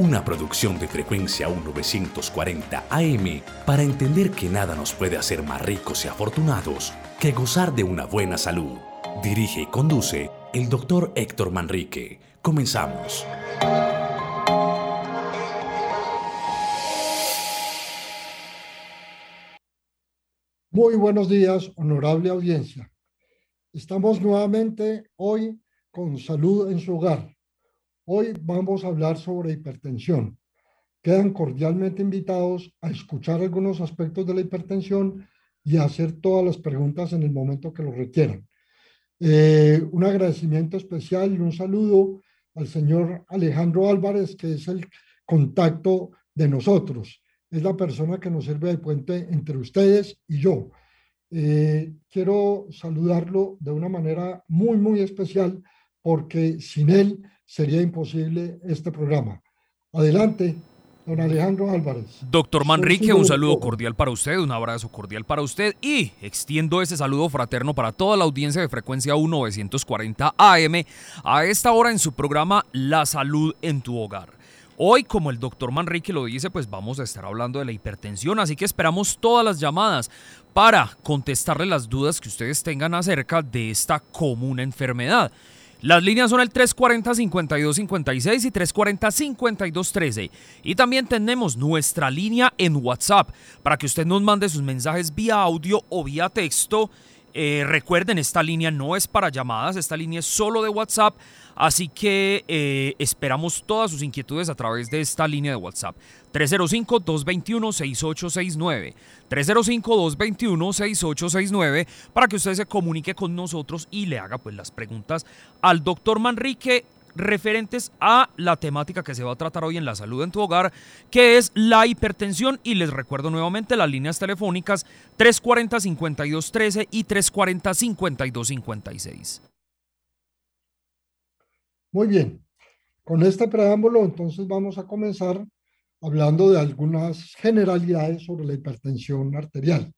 una producción de frecuencia 1940 AM para entender que nada nos puede hacer más ricos y afortunados que gozar de una buena salud. Dirige y conduce el doctor Héctor Manrique. Comenzamos. Muy buenos días, honorable audiencia. Estamos nuevamente hoy con salud en su hogar. Hoy vamos a hablar sobre hipertensión. Quedan cordialmente invitados a escuchar algunos aspectos de la hipertensión y a hacer todas las preguntas en el momento que lo requieran. Eh, un agradecimiento especial y un saludo al señor Alejandro Álvarez, que es el contacto de nosotros. Es la persona que nos sirve de puente entre ustedes y yo. Eh, quiero saludarlo de una manera muy, muy especial porque sin él sería imposible este programa. Adelante, Don Alejandro Álvarez. Doctor Manrique, un saludo cordial para usted, un abrazo cordial para usted y extiendo ese saludo fraterno para toda la audiencia de frecuencia 1940 AM a esta hora en su programa La Salud en tu Hogar. Hoy, como el doctor Manrique lo dice, pues vamos a estar hablando de la hipertensión, así que esperamos todas las llamadas para contestarle las dudas que ustedes tengan acerca de esta común enfermedad. Las líneas son el 340-5256 y 340-5213. Y también tenemos nuestra línea en WhatsApp para que usted nos mande sus mensajes vía audio o vía texto. Eh, recuerden, esta línea no es para llamadas, esta línea es solo de WhatsApp Así que eh, esperamos todas sus inquietudes a través de esta línea de WhatsApp. 305-221-6869. 305-221-6869 para que usted se comunique con nosotros y le haga pues las preguntas al doctor Manrique referentes a la temática que se va a tratar hoy en la salud en tu hogar, que es la hipertensión. Y les recuerdo nuevamente las líneas telefónicas 340-5213 y 340-5256. Muy bien, con este preámbulo entonces vamos a comenzar hablando de algunas generalidades sobre la hipertensión arterial.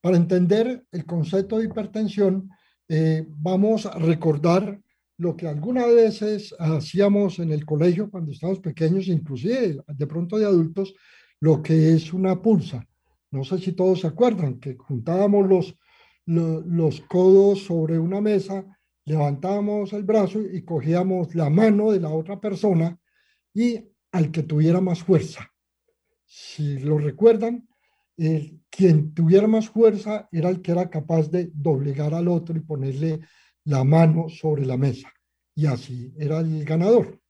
Para entender el concepto de hipertensión, eh, vamos a recordar lo que algunas veces hacíamos en el colegio cuando estábamos pequeños, inclusive de pronto de adultos, lo que es una pulsa. No sé si todos se acuerdan que juntábamos los, los codos sobre una mesa levantábamos el brazo y cogíamos la mano de la otra persona y al que tuviera más fuerza. Si lo recuerdan, quien tuviera más fuerza era el que era capaz de doblegar al otro y ponerle la mano sobre la mesa. Y así era el ganador.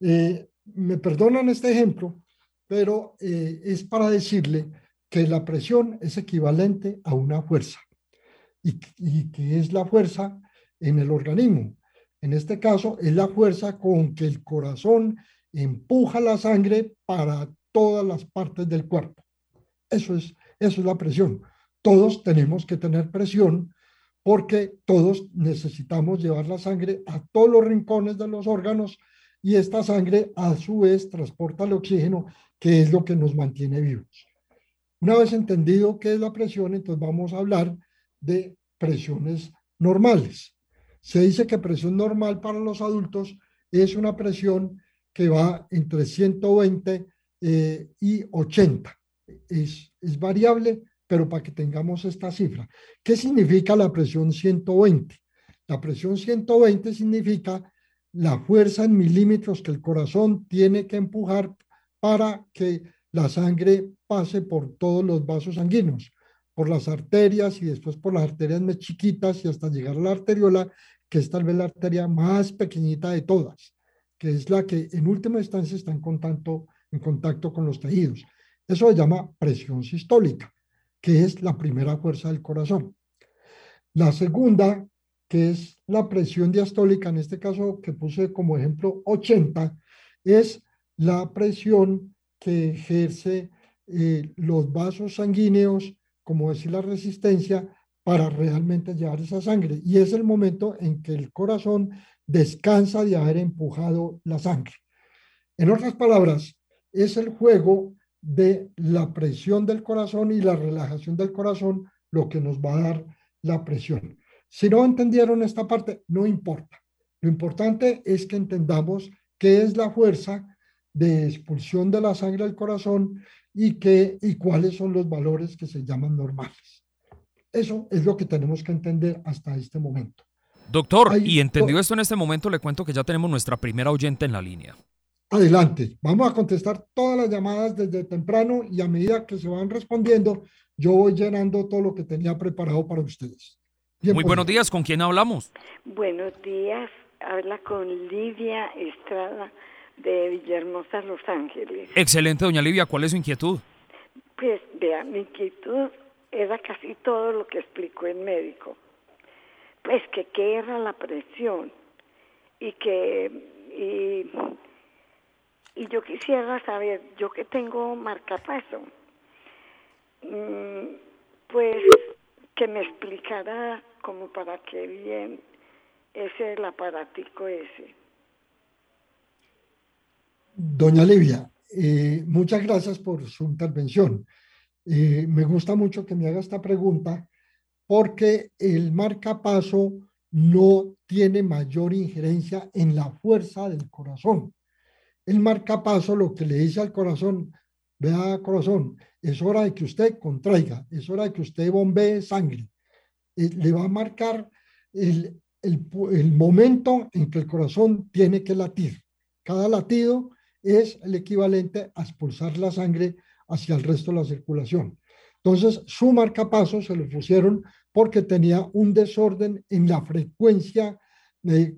Eh, me perdonan este ejemplo, pero eh, es para decirle que la presión es equivalente a una fuerza. Y, y que es la fuerza en el organismo. En este caso, es la fuerza con que el corazón empuja la sangre para todas las partes del cuerpo. Eso es, eso es la presión. Todos tenemos que tener presión porque todos necesitamos llevar la sangre a todos los rincones de los órganos y esta sangre a su vez transporta el oxígeno, que es lo que nos mantiene vivos. Una vez entendido qué es la presión, entonces vamos a hablar de presiones normales. Se dice que presión normal para los adultos es una presión que va entre 120 eh, y 80. Es, es variable, pero para que tengamos esta cifra. ¿Qué significa la presión 120? La presión 120 significa la fuerza en milímetros que el corazón tiene que empujar para que la sangre pase por todos los vasos sanguíneos, por las arterias y después por las arterias más chiquitas y hasta llegar a la arteriola que es tal vez la arteria más pequeñita de todas, que es la que en última instancia está en contacto, en contacto con los tejidos. Eso se llama presión sistólica, que es la primera fuerza del corazón. La segunda, que es la presión diastólica, en este caso que puse como ejemplo 80, es la presión que ejerce eh, los vasos sanguíneos como decir, la resistencia para realmente llevar esa sangre. Y es el momento en que el corazón descansa de haber empujado la sangre. En otras palabras, es el juego de la presión del corazón y la relajación del corazón lo que nos va a dar la presión. Si no entendieron esta parte, no importa. Lo importante es que entendamos qué es la fuerza de expulsión de la sangre al corazón y, qué, y cuáles son los valores que se llaman normales. Eso es lo que tenemos que entender hasta este momento. Doctor, y entendido esto en este momento, le cuento que ya tenemos nuestra primera oyente en la línea. Adelante, vamos a contestar todas las llamadas desde temprano y a medida que se van respondiendo, yo voy llenando todo lo que tenía preparado para ustedes. Muy buenos días, ¿con quién hablamos? Buenos días, habla con Lidia Estrada de Villahermosa, Los Ángeles. Excelente, doña Livia, ¿cuál es su inquietud? Pues vea, mi inquietud era casi todo lo que explicó el médico. Pues que qué era la presión y que y, y yo quisiera saber, yo que tengo marcapaso, mm, pues que me explicara como para qué bien es el aparatico ese. Doña Livia, eh, muchas gracias por su intervención. Eh, me gusta mucho que me haga esta pregunta porque el marcapaso no tiene mayor injerencia en la fuerza del corazón. El marcapaso lo que le dice al corazón, vea corazón, es hora de que usted contraiga, es hora de que usted bombee sangre. Eh, le va a marcar el, momento en que el corazón tiene que latir. Cada latido es el equivalente a expulsar la sangre hacia el resto de la circulación. Entonces, su marcapaso se lo pusieron porque tenía un desorden en la frecuencia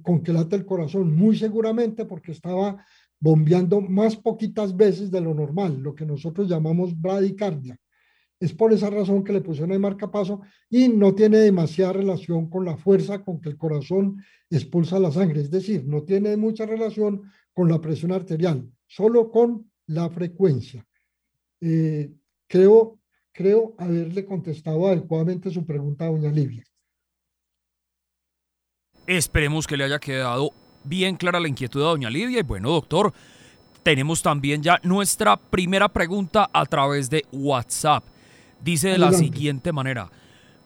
con que late el corazón, muy seguramente porque estaba bombeando más poquitas veces de lo normal, lo que nosotros llamamos bradicardia. Es por esa razón que le pusieron el marcapaso y no tiene demasiada relación con la fuerza con que el corazón expulsa la sangre, es decir, no tiene mucha relación con la presión arterial solo con la frecuencia. Eh, creo, creo haberle contestado adecuadamente su pregunta doña Livia. Esperemos que le haya quedado bien clara la inquietud a doña Livia. Y bueno, doctor, tenemos también ya nuestra primera pregunta a través de WhatsApp. Dice de la siguiente manera.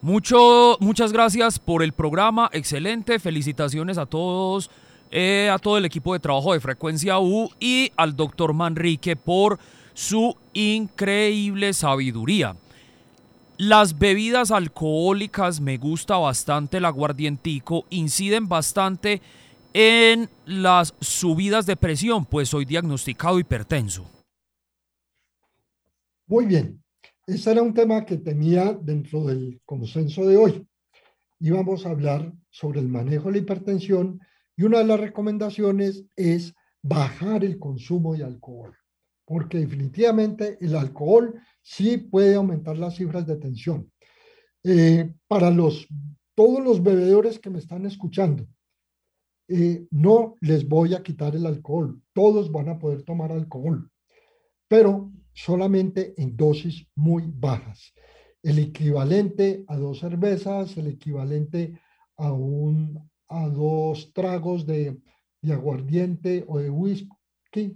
Mucho, muchas gracias por el programa, excelente, felicitaciones a todos eh, a todo el equipo de trabajo de Frecuencia U y al doctor Manrique por su increíble sabiduría. Las bebidas alcohólicas, me gusta bastante el aguardientico, inciden bastante en las subidas de presión, pues soy diagnosticado hipertenso. Muy bien, ese era un tema que tenía dentro del consenso de hoy. Íbamos a hablar sobre el manejo de la hipertensión y una de las recomendaciones es bajar el consumo de alcohol, porque definitivamente el alcohol sí puede aumentar las cifras de tensión. Eh, para los, todos los bebedores que me están escuchando, eh, no les voy a quitar el alcohol, todos van a poder tomar alcohol, pero solamente en dosis muy bajas. El equivalente a dos cervezas, el equivalente a un a dos tragos de, aguardiente o de whisky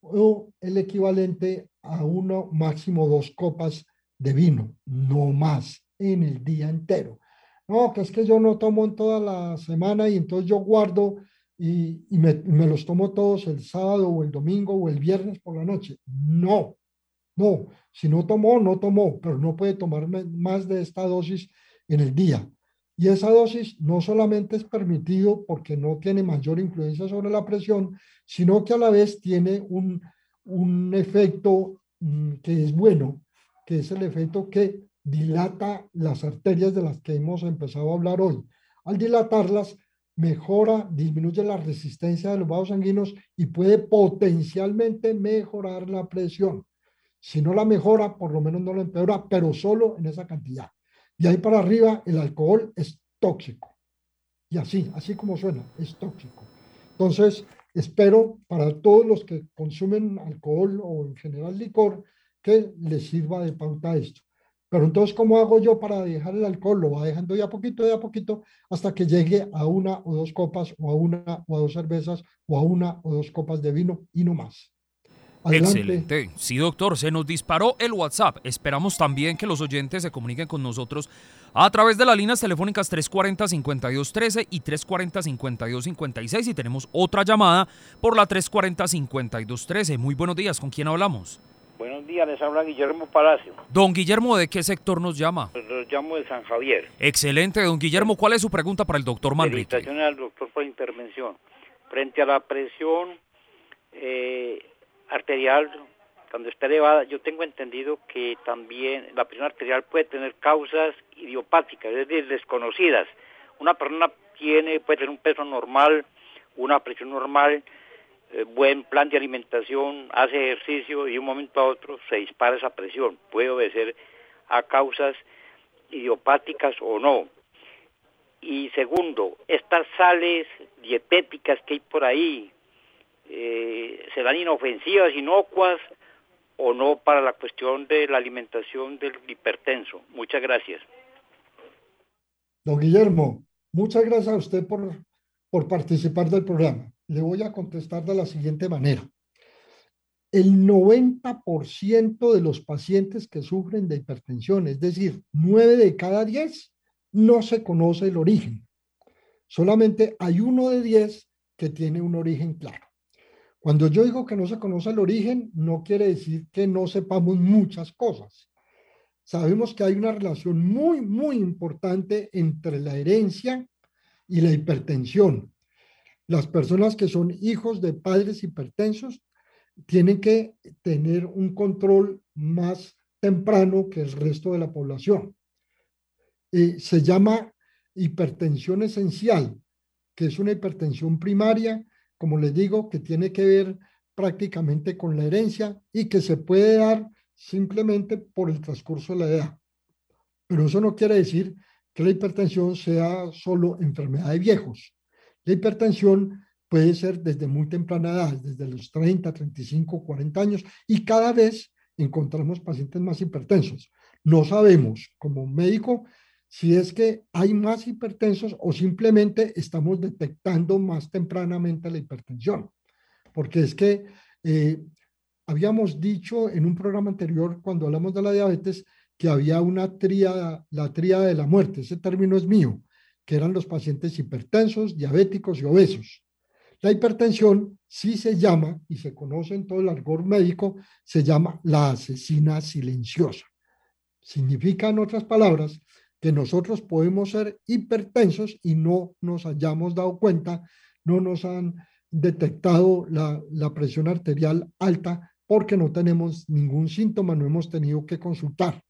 o el equivalente a uno máximo dos copas de vino, no más en el día entero. No, que es que yo no tomo en toda la semana y entonces yo guardo y, me, me, los tomo todos el sábado o el domingo o el viernes por la noche. No, no, si no tomó, no tomó, pero no puede tomar más de esta dosis en el día. Y esa dosis no solamente es permitido porque no tiene mayor influencia sobre la presión, sino que a la vez tiene un, un efecto mm, que es bueno, que es el efecto que dilata las arterias de las que hemos empezado a hablar hoy. Al dilatarlas, mejora, disminuye la resistencia de los vasos sanguíneos y puede potencialmente mejorar la presión. Si no la mejora, por lo menos no la empeora, pero solo en esa cantidad. Y ahí para arriba el alcohol es tóxico. Y así, así como suena, es tóxico. Entonces, espero para todos los que consumen alcohol o en general licor que les sirva de pauta esto. Pero entonces, ¿cómo hago yo para dejar el alcohol? Lo va dejando de a poquito, de a poquito, hasta que llegue a una o dos copas, o a una o a dos cervezas, o a una o dos copas de vino y no más. Excelente. Sí, doctor, se nos disparó el WhatsApp. Esperamos también que los oyentes se comuniquen con nosotros a través de las líneas telefónicas 340-5213 y 340-5256 y tenemos otra llamada por la 340-5213. Muy buenos días, ¿con quién hablamos? Buenos días, les habla Guillermo Palacio. Don Guillermo, ¿de qué sector nos llama? Los llamo de San Javier. Excelente, don Guillermo. ¿Cuál es su pregunta para el doctor Manrique? Felicitaciones al doctor por la intervención. Frente a la presión eh, arterial, cuando está elevada, yo tengo entendido que también la presión arterial puede tener causas idiopáticas, es decir, desconocidas. Una persona tiene, puede tener un peso normal, una presión normal, buen plan de alimentación, hace ejercicio y de un momento a otro se dispara esa presión. Puede obedecer a causas idiopáticas o no. Y segundo, estas sales dietéticas que hay por ahí, eh, ¿serán inofensivas, inocuas o no para la cuestión de la alimentación del hipertenso? Muchas gracias. Don Guillermo, muchas gracias a usted por, por participar del programa le voy a contestar de la siguiente manera. El 90% de los pacientes que sufren de hipertensión, es decir, 9 de cada 10, no se conoce el origen. Solamente hay uno de 10 que tiene un origen claro. Cuando yo digo que no se conoce el origen, no quiere decir que no sepamos muchas cosas. Sabemos que hay una relación muy, muy importante entre la herencia y la hipertensión. Las personas que son hijos de padres hipertensos tienen que tener un control más temprano que el resto de la población. Eh, se llama hipertensión esencial, que es una hipertensión primaria, como les digo, que tiene que ver prácticamente con la herencia y que se puede dar simplemente por el transcurso de la edad. Pero eso no quiere decir que la hipertensión sea solo enfermedad de viejos. La hipertensión puede ser desde muy temprana edad, desde los 30, 35, 40 años, y cada vez encontramos pacientes más hipertensos. No sabemos como médico si es que hay más hipertensos o simplemente estamos detectando más tempranamente la hipertensión. Porque es que eh, habíamos dicho en un programa anterior, cuando hablamos de la diabetes, que había una tríada, la tríada de la muerte. Ese término es mío que eran los pacientes hipertensos, diabéticos y obesos. La hipertensión sí se llama, y se conoce en todo el argor médico, se llama la asesina silenciosa. Significa, en otras palabras, que nosotros podemos ser hipertensos y no nos hayamos dado cuenta, no nos han detectado la, la presión arterial alta porque no tenemos ningún síntoma, no hemos tenido que consultar.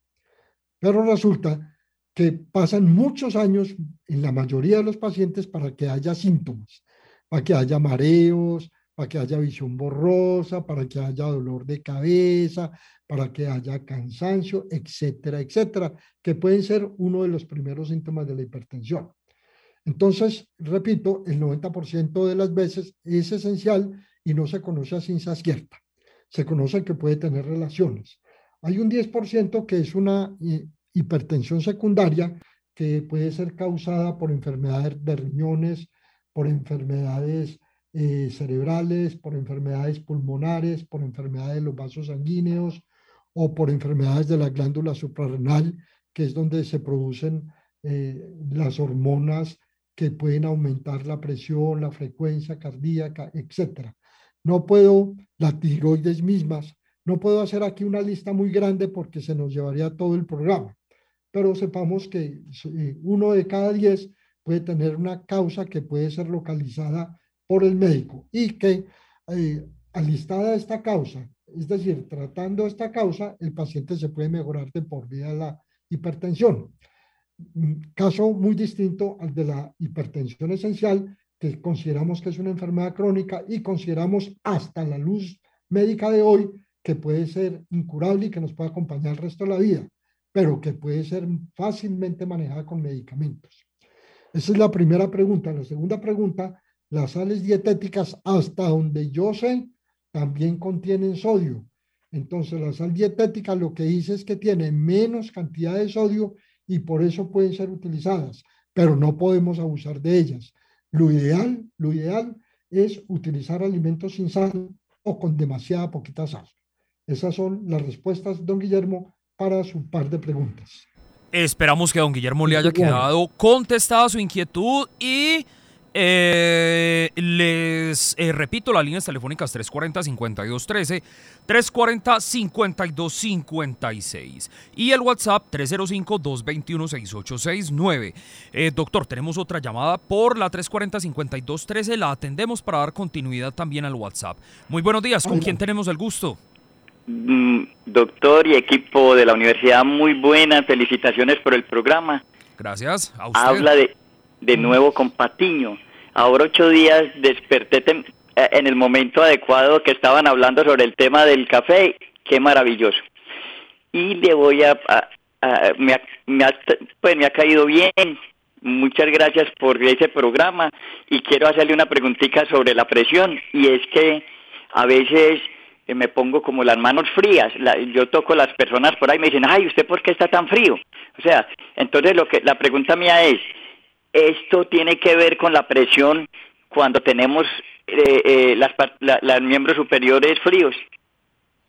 Pero resulta que pasan muchos años en la mayoría de los pacientes para que haya síntomas, para que haya mareos, para que haya visión borrosa, para que haya dolor de cabeza, para que haya cansancio, etcétera, etcétera, que pueden ser uno de los primeros síntomas de la hipertensión. Entonces, repito, el 90% de las veces es esencial y no se conoce a ciencia cierta. Se conoce que puede tener relaciones. Hay un 10% que es una eh, hipertensión secundaria que puede ser causada por enfermedades de riñones, por enfermedades eh, cerebrales, por enfermedades pulmonares, por enfermedades de los vasos sanguíneos o por enfermedades de la glándula suprarrenal, que es donde se producen eh, las hormonas que pueden aumentar la presión, la frecuencia cardíaca, etc. No puedo, las tiroides mismas, no puedo hacer aquí una lista muy grande porque se nos llevaría todo el programa pero sepamos que uno de cada diez puede tener una causa que puede ser localizada por el médico y que eh, alistada esta causa, es decir, tratando esta causa, el paciente se puede mejorar de por vida la hipertensión. Caso muy distinto al de la hipertensión esencial, que consideramos que es una enfermedad crónica y consideramos hasta la luz médica de hoy que puede ser incurable y que nos puede acompañar el resto de la vida pero que puede ser fácilmente manejada con medicamentos. Esa es la primera pregunta. La segunda pregunta, las sales dietéticas, hasta donde yo sé, también contienen sodio. Entonces la sal dietética lo que dice es que tiene menos cantidad de sodio y por eso pueden ser utilizadas, pero no podemos abusar de ellas. Lo ideal, lo ideal es utilizar alimentos sin sal o con demasiada poquita sal. Esas son las respuestas, don Guillermo, para su par de preguntas. Esperamos que don Guillermo le haya quedado contestada su inquietud y eh, les eh, repito las líneas telefónicas 340-5213, 340-5256 y el WhatsApp 305-221-6869. Eh, doctor, tenemos otra llamada por la 340-5213, la atendemos para dar continuidad también al WhatsApp. Muy buenos días, ¿con quién tenemos el gusto? Mm, doctor y equipo de la universidad, muy buenas, felicitaciones por el programa. Gracias. A usted. Habla de de nuevo con Patiño. Ahora ocho días desperté eh, en el momento adecuado que estaban hablando sobre el tema del café. Qué maravilloso. Y le voy a... me, ha, pues me ha caído bien. Muchas gracias por ese programa y quiero hacerle una preguntita sobre la presión y es que a veces me pongo como las manos frías. yo toco las personas por ahí y me dicen, ay, ¿usted por qué está tan frío? O sea, entonces lo que la pregunta mía es, esto tiene que ver con la presión cuando tenemos eh, eh, las, los miembros superiores fríos.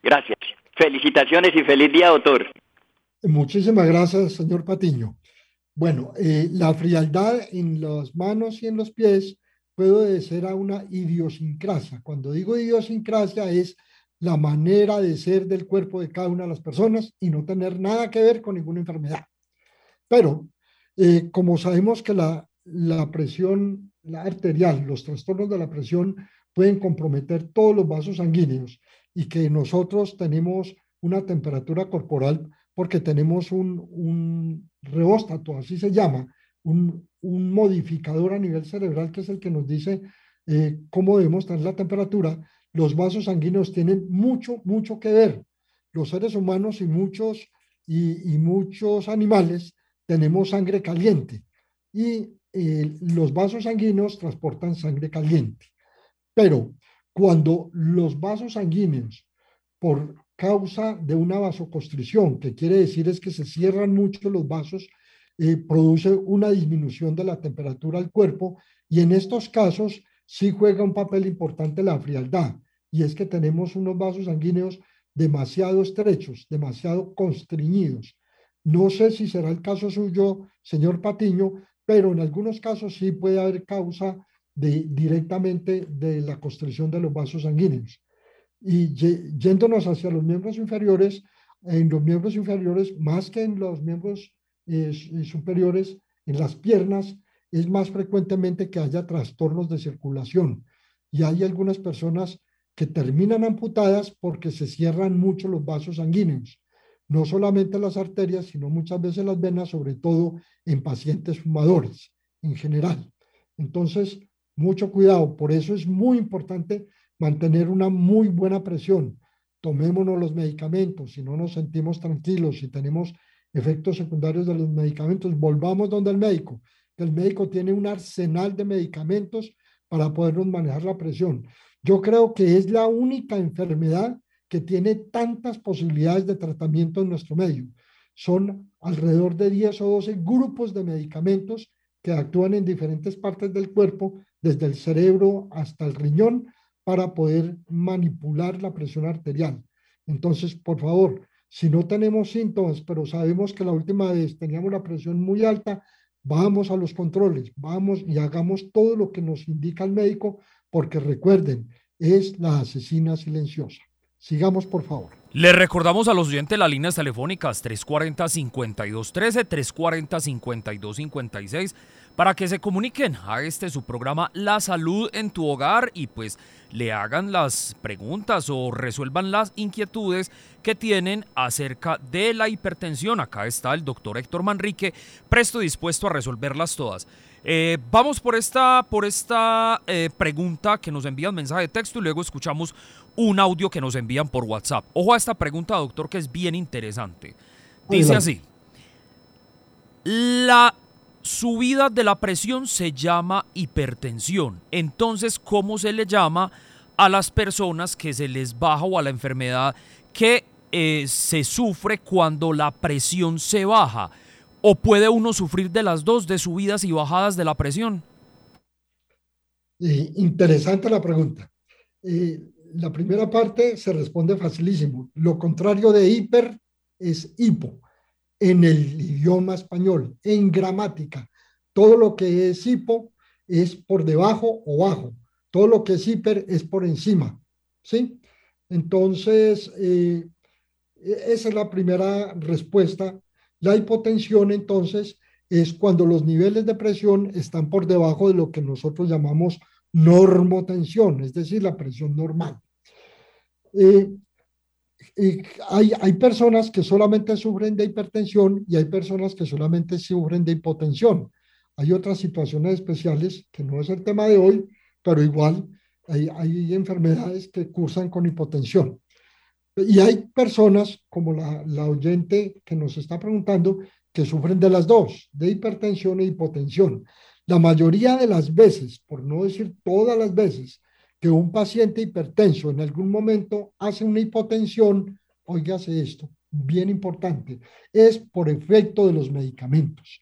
Gracias. Felicitaciones y feliz día, doctor. Muchísimas gracias, señor Patiño. Bueno, eh, la frialdad en las manos y en los pies puede obedecer a una idiosincrasia. Cuando digo idiosincrasia es la manera de ser del cuerpo de cada una de las personas y no tener nada que ver con ninguna enfermedad. Pero eh, como sabemos que la, la presión la arterial, los trastornos de la presión pueden comprometer todos los vasos sanguíneos y que nosotros tenemos una temperatura corporal porque tenemos un, un reóstato, así se llama, un, un, modificador a nivel cerebral que es el que nos dice eh, cómo debemos tener la temperatura. Los vasos sanguíneos tienen mucho, mucho que ver. Los seres humanos y muchos, y, muchos animales tenemos sangre caliente y eh, los vasos sanguíneos transportan sangre caliente. Pero cuando los vasos sanguíneos, por causa de una vasoconstricción, que quiere decir es que se cierran mucho los vasos, eh, produce una disminución de la temperatura del cuerpo y en estos casos sí juega un papel importante la frialdad y es que tenemos unos vasos sanguíneos demasiado estrechos, demasiado constriñidos no sé si será el caso suyo, señor Patiño, pero en algunos casos sí puede haber causa de, directamente de la constricción de los vasos sanguíneos. Y yéndonos hacia los miembros inferiores, en los miembros inferiores, más que en los miembros eh, superiores, en las piernas, es más frecuentemente que haya trastornos de circulación. Y hay algunas personas que terminan amputadas porque se cierran mucho los vasos sanguíneos no solamente las arterias, sino muchas veces las venas, sobre todo en pacientes fumadores en general. Entonces, mucho cuidado. Por eso es muy importante mantener una muy buena presión. Tomémonos los medicamentos. Si no nos sentimos tranquilos, si tenemos efectos secundarios de los medicamentos, volvamos donde el médico. El médico tiene un arsenal de medicamentos para podernos manejar la presión. Yo creo que es la única enfermedad que tiene tantas posibilidades de tratamiento en nuestro medio. Son alrededor de 10 o 12 grupos de medicamentos que actúan en diferentes partes del cuerpo, desde el cerebro hasta el riñón, para poder manipular la presión arterial. Entonces, por favor, si no tenemos síntomas, pero sabemos que la última vez teníamos la presión muy alta, vamos a los controles, vamos y hagamos todo lo que nos indica el médico, porque recuerden, es la asesina silenciosa. Sigamos, por favor. Le recordamos a los oyentes las líneas telefónicas 340-5213, 340-5256 para que se comuniquen a este su programa La Salud en tu Hogar y pues le hagan las preguntas o resuelvan las inquietudes que tienen acerca de la hipertensión. Acá está el doctor Héctor Manrique, presto dispuesto a resolverlas todas. Eh, vamos por esta, por esta eh, pregunta que nos envían mensaje de texto y luego escuchamos un audio que nos envían por WhatsApp. Ojo a esta pregunta, doctor, que es bien interesante. Dice así, la subida de la presión se llama hipertensión. Entonces, ¿cómo se le llama a las personas que se les baja o a la enfermedad que eh, se sufre cuando la presión se baja. ¿O puede uno sufrir de las dos, de subidas y bajadas de la presión? interesante la pregunta. la primera parte se responde facilísimo. Lo contrario de hiper es hipo en el idioma español, en gramática. Todo lo que es hipo es por debajo o bajo. Todo lo que es hiper es por encima. ¿Sí? Entonces, eh, esa es la primera respuesta la hipotensión entonces es cuando los niveles de presión están por debajo de lo que nosotros llamamos normotensión, es decir, la presión normal. Eh, hay, hay, personas que solamente sufren de hipertensión y hay personas que solamente sufren de hipotensión. Hay otras situaciones especiales que no es el tema de hoy, pero igual hay, hay enfermedades que cursan con hipotensión. Y hay personas como la, la, oyente que nos está preguntando que sufren de las dos, de hipertensión e hipotensión. La mayoría de las veces, por no decir todas las veces, que un paciente hipertenso en algún momento hace una hipotensión, oígase esto, bien importante, es por efecto de los medicamentos.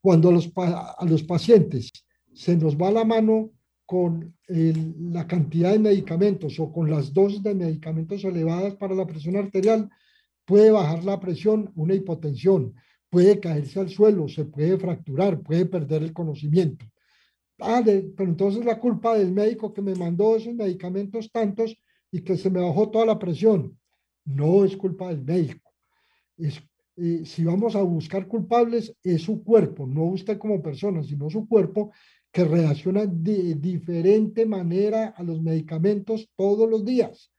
Cuando a los, a los pacientes se nos va la mano con la cantidad de medicamentos o con las dosis de medicamentos elevadas para la presión arterial, puede bajar la presión, una hipotensión, puede caerse al suelo, se puede fracturar, puede perder el conocimiento. Ah, pero entonces la culpa del médico que me mandó esos medicamentos tantos y que se me bajó toda la presión. No es culpa del médico. Es, eh, si vamos a buscar culpables, es su cuerpo, no usted como persona, sino su cuerpo que reacciona de diferente manera a los medicamentos todos los días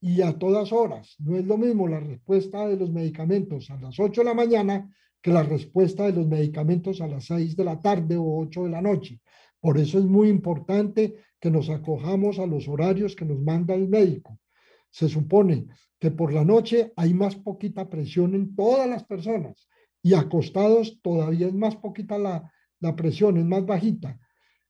y a todas horas. No es lo mismo la respuesta de los medicamentos a las 8 de la mañana que la respuesta de los medicamentos a las 6 de la tarde o 8 de la noche. Por eso es muy importante que nos acojamos a los horarios que nos manda el médico. Se supone que por la noche hay más poquita presión en todas las personas y acostados todavía es más poquita la, la presión es más bajita.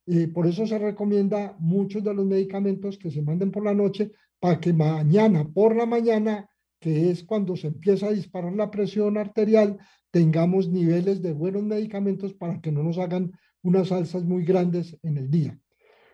y por eso se recomienda muchos de los medicamentos que se manden por la noche para que mañana por la mañana, que es cuando se empieza a disparar la presión arterial, tengamos niveles de buenos medicamentos para que no nos hagan unas alzas muy grandes en el día.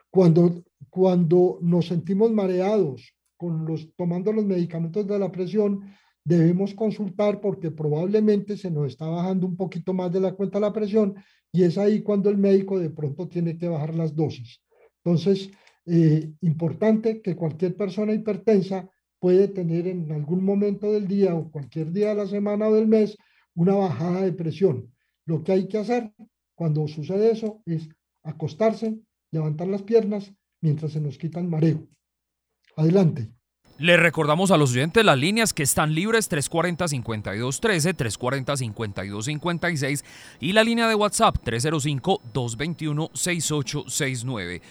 Cuando, cuando nos sentimos mareados con los, tomando los medicamentos de la presión, debemos consultar porque probablemente se nos está bajando un poquito más de la cuenta la presión y es ahí cuando el médico de pronto tiene que bajar las dosis. Entonces, eh, importante que cualquier persona hipertensa puede tener en algún momento del día o cualquier día de la semana o del mes una bajada de presión. Lo que hay que hacer cuando sucede eso es acostarse, levantar las piernas mientras se nos quita el mareo. Adelante. Le recordamos a los oyentes las líneas que están libres 340-5213, 340-5256 y la línea de WhatsApp 305-221-6869.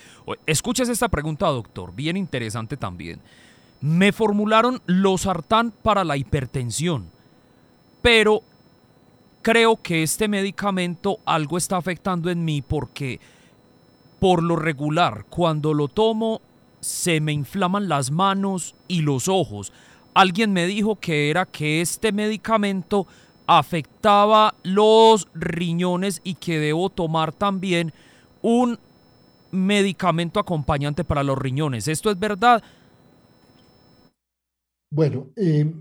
Escuches esta pregunta, doctor, bien interesante también. Me formularon los sartán para la hipertensión, pero creo que este medicamento algo está afectando en mí porque por lo regular, cuando lo tomo se me inflaman las manos y los ojos. Alguien me dijo que era que este medicamento afectaba los riñones y que debo tomar también un medicamento acompañante para los riñones. ¿Esto es verdad? Bueno, eh,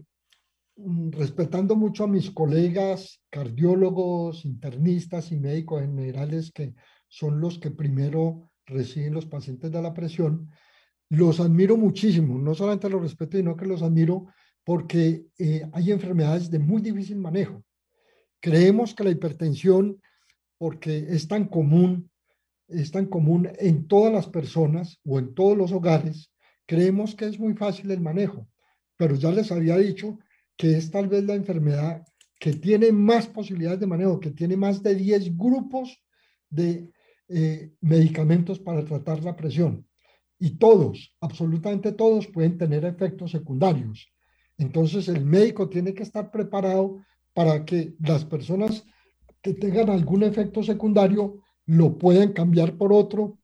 respetando mucho a mis colegas cardiólogos, internistas y médicos generales que son los que primero reciben los pacientes de la presión, los admiro muchísimo, no solamente los respeto, sino que los admiro porque eh, hay enfermedades de muy difícil manejo. Creemos que la hipertensión, porque es tan común, es tan común en todas las personas o en todos los hogares, creemos que es muy fácil el manejo, pero ya les había dicho que es tal vez la enfermedad que tiene más posibilidades de manejo, que tiene más de 10 grupos de eh, medicamentos para tratar la presión y todos, absolutamente todos pueden tener efectos secundarios. Entonces el médico tiene que estar preparado para que las personas que tengan algún efecto secundario lo puedan cambiar por otro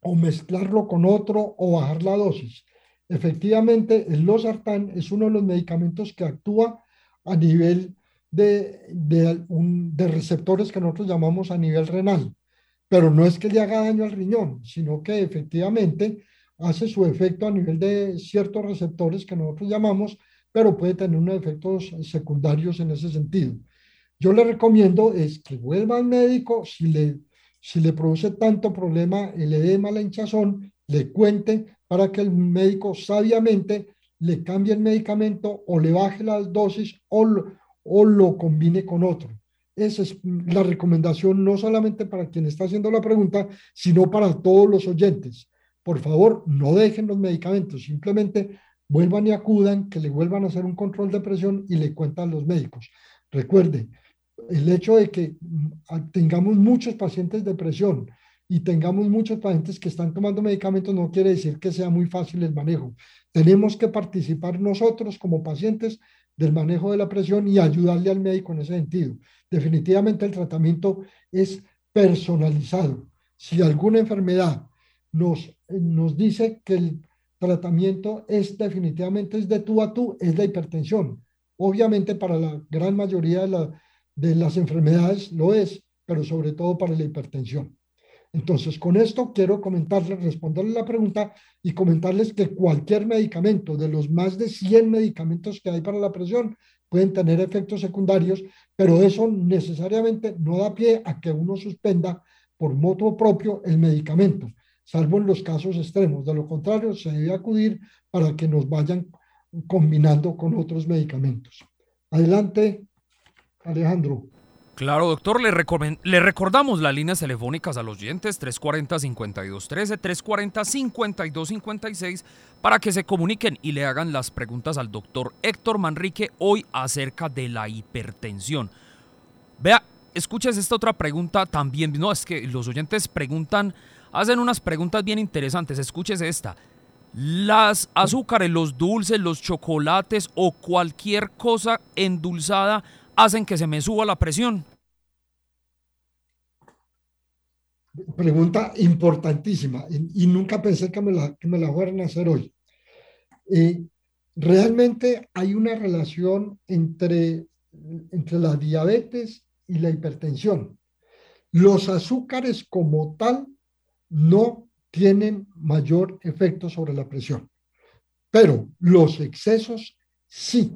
o mezclarlo con otro o bajar la dosis. Efectivamente, el losartán es uno de los medicamentos que actúa a nivel de, de, de receptores que nosotros llamamos a nivel renal. Pero no es que le haga daño al riñón, sino que efectivamente hace su efecto a nivel de ciertos receptores que nosotros llamamos, pero puede tener unos efectos secundarios en ese sentido. Yo le recomiendo es que vuelva al médico si le, si le produce tanto problema el edema, la hinchazón, le cuente para que el médico sabiamente le cambie el medicamento o le baje las dosis o o lo combine con otro. Esa es la recomendación no solamente para quien está haciendo la pregunta, sino para todos los oyentes. Por favor, no dejen los medicamentos, simplemente vuelvan y acudan, que le vuelvan a hacer un control de presión y le cuentan los médicos. Recuerde, el hecho de que mm, tengamos muchos pacientes de presión y tengamos muchos pacientes que están tomando medicamentos no quiere decir que sea muy fácil el manejo. Tenemos que participar nosotros como pacientes del manejo de la presión y ayudarle al médico en ese sentido. Definitivamente el tratamiento es personalizado. Si alguna enfermedad nos, nos dice que el tratamiento es definitivamente es de tú a tú, es la hipertensión. Obviamente para la gran mayoría de, de las enfermedades lo es, pero sobre todo para la hipertensión. Entonces, con esto quiero comentarles, responderles la pregunta y comentarles que cualquier medicamento, de los más de 100 medicamentos que hay para la presión, pueden tener efectos secundarios, pero eso necesariamente no da pie a que uno suspenda por moto propio el medicamento, salvo en los casos extremos. De lo contrario, se debe acudir para que nos vayan combinando con otros medicamentos. Adelante, Alejandro. Claro, doctor, le, le, recordamos las líneas telefónicas a los oyentes 340-5213, 340-5256 para que se comuniquen y le hagan las preguntas al doctor Héctor Manrique hoy acerca de la hipertensión. Vea, escuches esta otra pregunta también. No, es que los oyentes preguntan, hacen unas preguntas bien interesantes. Escuches esta. Las azúcares, los dulces, los chocolates o cualquier cosa endulzada hacen que se me suba la presión? Pregunta importantísima y, nunca pensé que me la, que me la fueran a hacer hoy. Eh, realmente hay una relación entre, entre la diabetes y la hipertensión. Los azúcares como tal no tienen mayor efecto sobre la presión, pero los excesos sí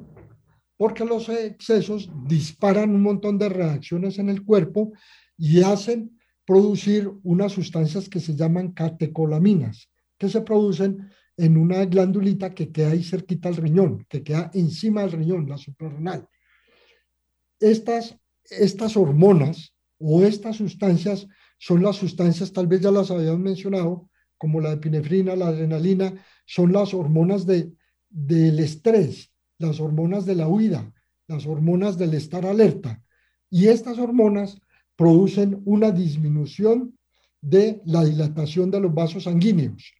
porque los excesos disparan un montón de reacciones en el cuerpo y hacen producir unas sustancias que se llaman catecolaminas, que se producen en una glandulita que queda ahí cerquita al riñón, que queda encima del riñón, la suprarrenal. Estas, estas hormonas o estas sustancias son las sustancias, tal vez ya las habíamos mencionado, como la epinefrina, la adrenalina, son las hormonas de, del estrés, las hormonas de la huida, las hormonas del estar alerta. Y estas hormonas producen una disminución de la dilatación de los vasos sanguíneos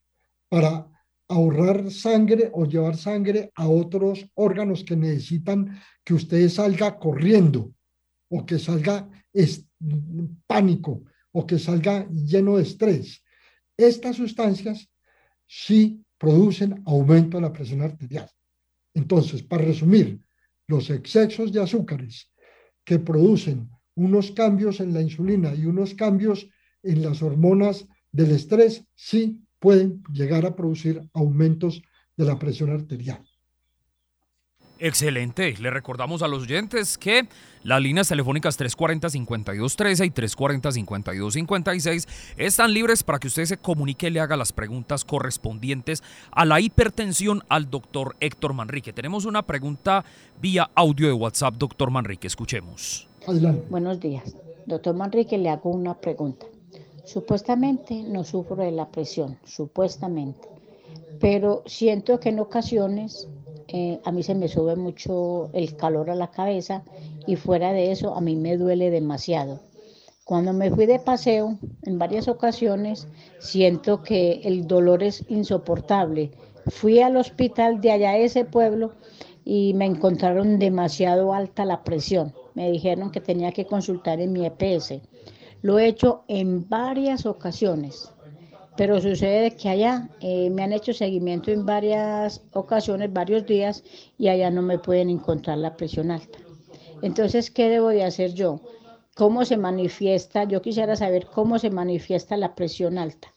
para ahorrar sangre o llevar sangre a otros órganos que necesitan que usted salga corriendo o que salga pánico o que salga lleno de estrés. Estas sustancias sí producen aumento de la presión arterial. Entonces, para resumir, los excesos de azúcares que producen unos cambios en la insulina y unos cambios en las hormonas del estrés sí pueden llegar a producir aumentos de la presión arterial. Excelente. Le recordamos a los oyentes que las líneas telefónicas 340-5213 y 340-5256 están libres para que usted se comunique y le haga las preguntas correspondientes a la hipertensión al doctor Héctor Manrique. Tenemos una pregunta vía audio de WhatsApp, doctor Manrique. Escuchemos. Adelante. Buenos días. Doctor Manrique, le hago una pregunta. Supuestamente no sufro de la presión, supuestamente, pero siento que en ocasiones eh, a mí se me sube mucho el calor a la cabeza y fuera de eso a mí me duele demasiado. Cuando me fui de paseo, en varias ocasiones, siento que el dolor es insoportable. Fui al hospital de allá de ese pueblo y me encontraron demasiado alta la presión. Me dijeron que tenía que consultar en mi EPS. Lo he hecho en varias ocasiones pero sucede que allá eh, me han hecho seguimiento en varias ocasiones, varios días, y allá no me pueden encontrar la presión alta. Entonces, ¿qué debo de hacer yo? ¿Cómo se manifiesta? Yo quisiera saber cómo se manifiesta la presión alta.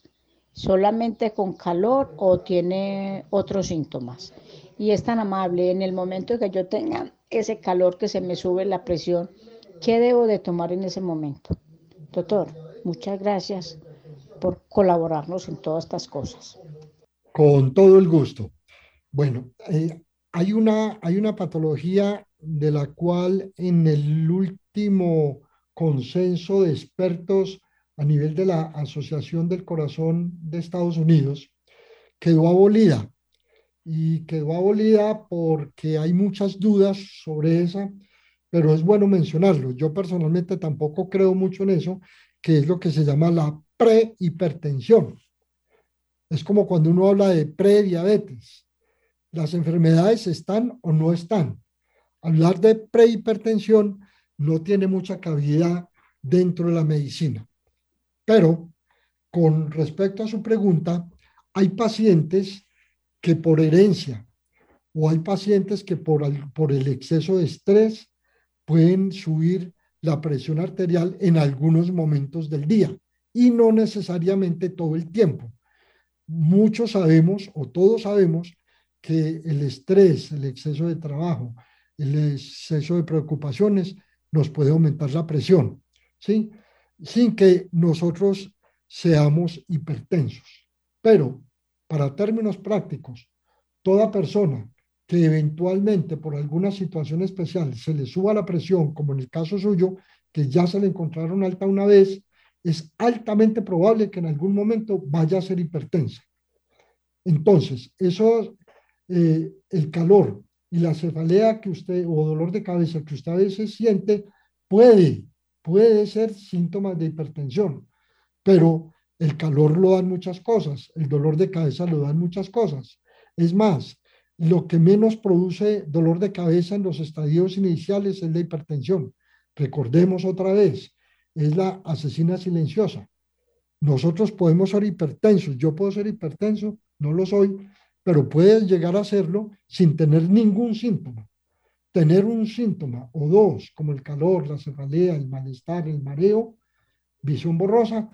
¿Solamente con calor o tiene otros síntomas? Y es tan amable, en el momento que yo tenga ese calor que se me sube la presión, ¿qué debo de tomar en ese momento? Doctor, muchas gracias por colaborarnos en todas estas cosas. Con todo el gusto. Bueno, eh, hay, una, hay una patología de la cual en el último consenso de expertos a nivel de la Asociación del Corazón de Estados Unidos quedó abolida. Y quedó abolida porque hay muchas dudas sobre esa, pero es bueno mencionarlo. Yo personalmente tampoco creo mucho en eso, que es lo que se llama la prehipertensión. Es como cuando uno habla de prediabetes. Las enfermedades están o no están. Hablar de prehipertensión no tiene mucha cabida dentro de la medicina. Pero con respecto a su pregunta, hay pacientes que por herencia o hay pacientes que por, por el exceso de estrés pueden subir la presión arterial en algunos momentos del día y no necesariamente todo el tiempo. Muchos sabemos o todos sabemos que el estrés, el exceso de trabajo, el exceso de preocupaciones nos puede aumentar la presión. Sin que nosotros seamos hipertensos. Pero, para términos prácticos, toda persona que eventualmente por alguna situación especial se le suba la presión, como en el caso suyo, que ya se le encontraron alta una vez, es altamente probable que en algún momento vaya a ser hipertensa. Entonces, eso, eh, el calor y la cefalea que usted, o dolor de cabeza que usted a veces siente, puede, puede ser síntomas de hipertensión, pero el calor lo dan muchas cosas, el dolor de cabeza lo dan muchas cosas. Es más, lo que menos produce dolor de cabeza en los estadios iniciales es la hipertensión. Recordemos otra vez, es la asesina silenciosa. Nosotros podemos ser hipertensos, yo puedo ser hipertenso, no lo soy, pero puedes llegar a serlo sin tener ningún síntoma. Tener un síntoma o dos, como el calor, la cefalea, el malestar, el mareo, visión borrosa,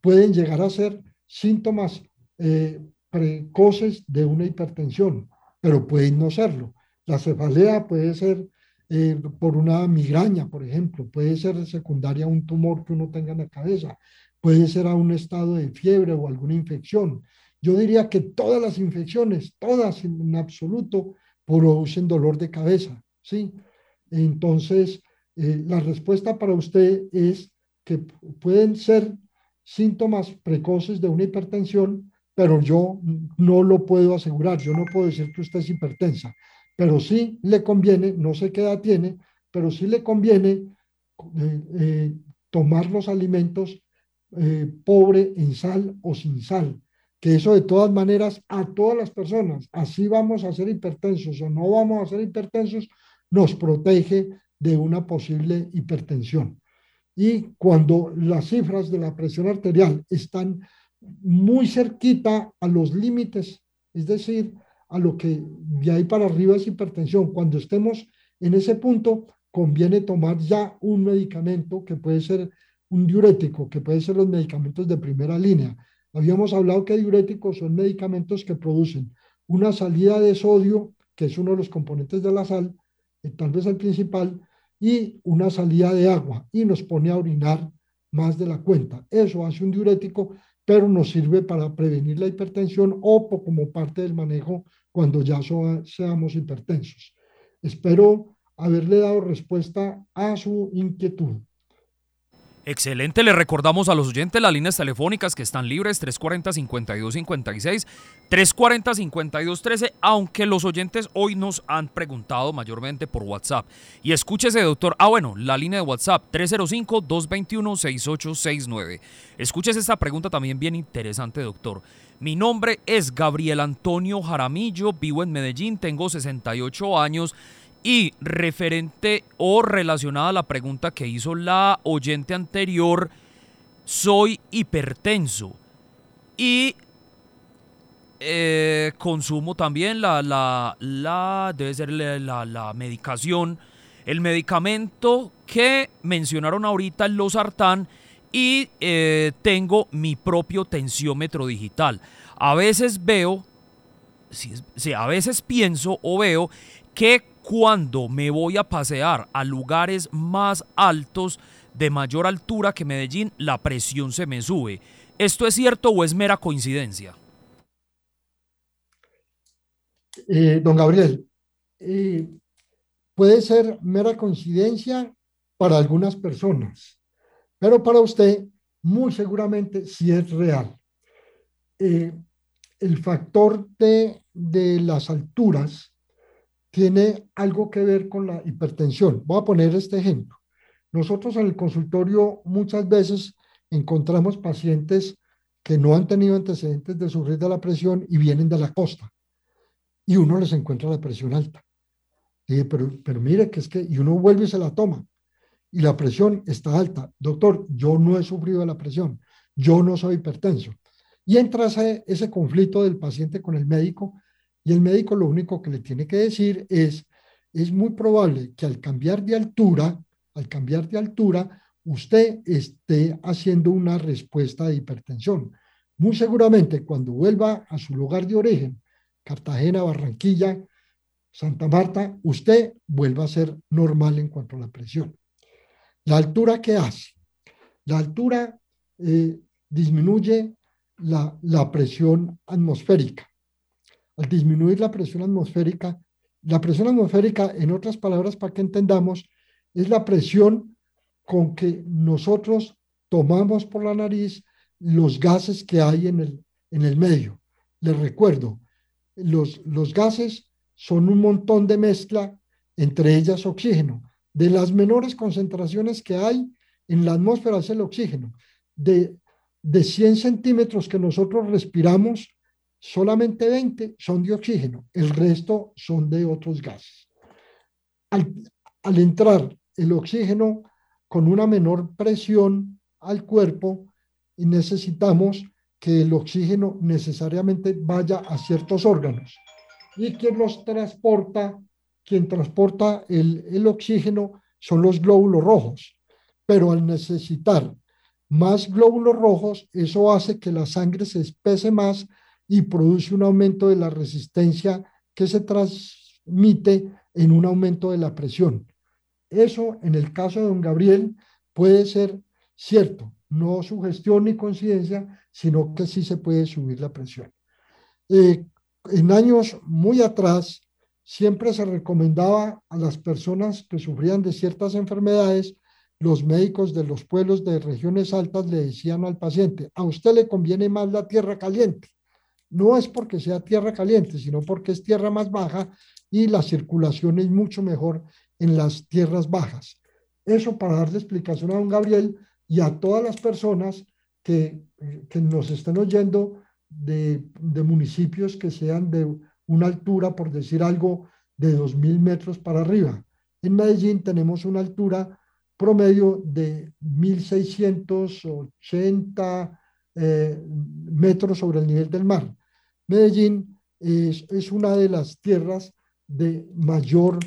pueden llegar a ser síntomas eh, precoces de una hipertensión, pero pueden no serlo. La cefalea puede ser eh, por una migraña, por ejemplo, puede ser secundaria a un tumor que uno tenga en la cabeza, puede ser a un estado de fiebre o alguna infección. Yo diría que todas las infecciones, todas en absoluto, producen dolor de cabeza, ¿sí? Entonces, eh, la respuesta para usted es que pueden ser síntomas precoces de una hipertensión, pero yo no lo puedo asegurar, yo no puedo decir que usted es hipertensa pero sí le conviene, no sé qué edad tiene, pero sí le conviene eh, eh, tomar los alimentos eh, pobre en sal o sin sal, que eso de todas maneras a todas las personas, así vamos a ser hipertensos o no vamos a ser hipertensos, nos protege de una posible hipertensión. Y cuando las cifras de la presión arterial están muy cerquita a los límites, es decir, a lo que de ahí para arriba es hipertensión. Cuando estemos en ese punto, conviene tomar ya un medicamento que puede ser un diurético, que puede ser los medicamentos de primera línea. Habíamos hablado que diuréticos son medicamentos que producen una salida de sodio, que es uno de los componentes de la sal, eh, tal vez el principal, y una salida de agua, y nos pone a orinar más de la cuenta. Eso hace un diurético, pero nos sirve para prevenir la hipertensión o como parte del manejo cuando ya seamos hipertensos. Espero haberle dado respuesta a su inquietud. Excelente, le recordamos a los oyentes las líneas telefónicas que están libres 340-5256, 340-5213, aunque los oyentes hoy nos han preguntado mayormente por WhatsApp. Y escúchese, doctor, ah bueno, la línea de WhatsApp 305-221-6869. Escúchese esta pregunta también bien interesante, doctor. Mi nombre es Gabriel Antonio Jaramillo, vivo en Medellín, tengo 68 años y referente o relacionada a la pregunta que hizo la oyente anterior, soy hipertenso. y eh, consumo también la, la, la debe ser la, la, medicación, el medicamento que mencionaron ahorita, el losartán, y eh, tengo mi propio tensiómetro digital. A veces veo, a veces pienso o veo que cuando me voy a pasear a lugares más altos, de mayor altura que Medellín, la presión se me sube. ¿Esto es cierto o es mera coincidencia? Eh, don Gabriel, eh, puede ser mera coincidencia para algunas personas, pero para usted muy seguramente sí es real. Eh, el factor de, de las alturas tiene algo que ver con la hipertensión. Voy a poner este ejemplo. Nosotros en el consultorio muchas veces encontramos pacientes que no han tenido antecedentes de sufrir de la presión y vienen de la costa. Y uno les encuentra la presión alta. Y pero, pero mire que es que, y uno vuelve y se la toma. Y la presión está alta. Doctor, yo no he sufrido de la presión. Yo no soy hipertenso. Y entra ese conflicto del paciente con el médico y el médico lo único que le tiene que decir es, es muy probable que al cambiar de altura, al cambiar de altura, usted esté haciendo una respuesta de hipertensión. Muy seguramente cuando vuelva a su lugar de origen, Cartagena, Barranquilla, Santa Marta, usted vuelva a ser normal en cuanto a la presión. La altura que hace, la altura eh, disminuye la, la presión atmosférica al disminuir la presión atmosférica, la presión atmosférica, en otras palabras, para que entendamos, es la presión con que nosotros tomamos por la nariz los gases que hay en el, en el medio. Les recuerdo, los, los gases son un montón de mezcla, entre ellas oxígeno. De las menores concentraciones que hay en la atmósfera es el oxígeno. De, de 100 centímetros que nosotros respiramos, solamente 20 son de oxígeno, el resto son de otros gases. Al, entrar el oxígeno con una menor presión al cuerpo, necesitamos que el oxígeno necesariamente vaya a ciertos órganos. Y quien los transporta, quien transporta el, el oxígeno son los glóbulos rojos. Pero al necesitar más glóbulos rojos, eso hace que la sangre se espese más y produce un aumento de la resistencia que se transmite en un aumento de la presión. Eso, en el caso de don Gabriel, puede ser cierto, no sugestión ni coincidencia, sino que sí se puede subir la presión. Eh, en años muy atrás, siempre se recomendaba a las personas que sufrían de ciertas enfermedades, los médicos de los pueblos de regiones altas le decían al paciente, a usted le conviene más la tierra caliente no es porque sea tierra caliente, sino porque es tierra más baja y la circulación es mucho mejor en las tierras bajas. Eso para darle explicación a don Gabriel y a todas las personas que, que nos estén oyendo de, de, municipios que sean de una altura, por decir algo, de 2.000 metros para arriba. En Medellín tenemos una altura promedio de 1.680 eh, metros sobre el nivel del mar. Medellín es, una de las tierras de mayor